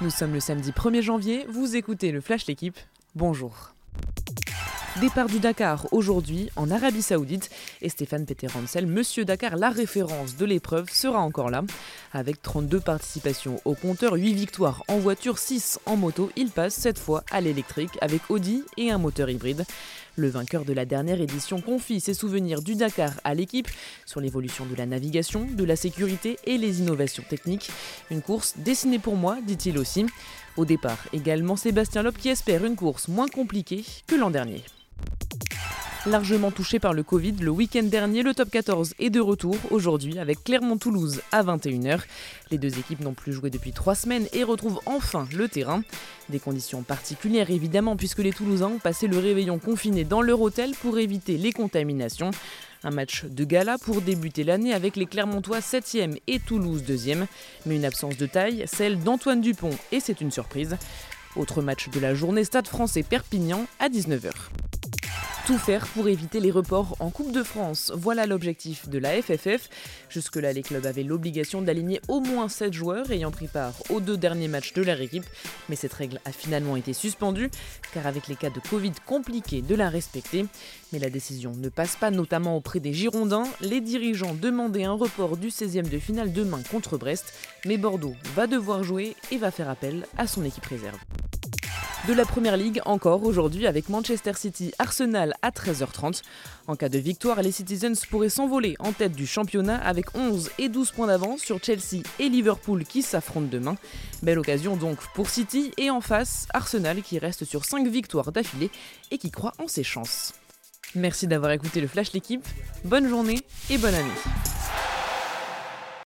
Nous sommes le samedi 1er janvier, vous écoutez le Flash L'équipe. Bonjour. Départ du Dakar aujourd'hui en Arabie Saoudite et Stéphane Peter Monsieur Dakar, la référence de l'épreuve, sera encore là. Avec 32 participations au compteur, 8 victoires en voiture, 6 en moto, il passe cette fois à l'électrique avec Audi et un moteur hybride. Le vainqueur de la dernière édition confie ses souvenirs du Dakar à l'équipe sur l'évolution de la navigation, de la sécurité et les innovations techniques. Une course dessinée pour moi, dit-il aussi. Au départ, également Sébastien Loeb qui espère une course moins compliquée que l'an dernier. Largement touché par le Covid, le week-end dernier, le top 14 est de retour aujourd'hui avec Clermont-Toulouse à 21h. Les deux équipes n'ont plus joué depuis trois semaines et retrouvent enfin le terrain. Des conditions particulières évidemment puisque les Toulousains ont passé le réveillon confiné dans leur hôtel pour éviter les contaminations. Un match de gala pour débuter l'année avec les Clermontois 7e et Toulouse 2e, mais une absence de taille, celle d'Antoine Dupont, et c'est une surprise. Autre match de la journée Stade français Perpignan à 19h. Tout faire pour éviter les reports en Coupe de France. Voilà l'objectif de la FFF. Jusque-là, les clubs avaient l'obligation d'aligner au moins 7 joueurs ayant pris part aux deux derniers matchs de leur équipe. Mais cette règle a finalement été suspendue, car avec les cas de Covid compliqués de la respecter. Mais la décision ne passe pas, notamment auprès des Girondins. Les dirigeants demandaient un report du 16e de finale demain contre Brest. Mais Bordeaux va devoir jouer et va faire appel à son équipe réserve. De la Première Ligue encore aujourd'hui avec Manchester City Arsenal à 13h30. En cas de victoire, les Citizens pourraient s'envoler en tête du championnat avec 11 et 12 points d'avance sur Chelsea et Liverpool qui s'affrontent demain. Belle occasion donc pour City et en face Arsenal qui reste sur 5 victoires d'affilée et qui croit en ses chances. Merci d'avoir écouté le Flash l'équipe, bonne journée et bonne année.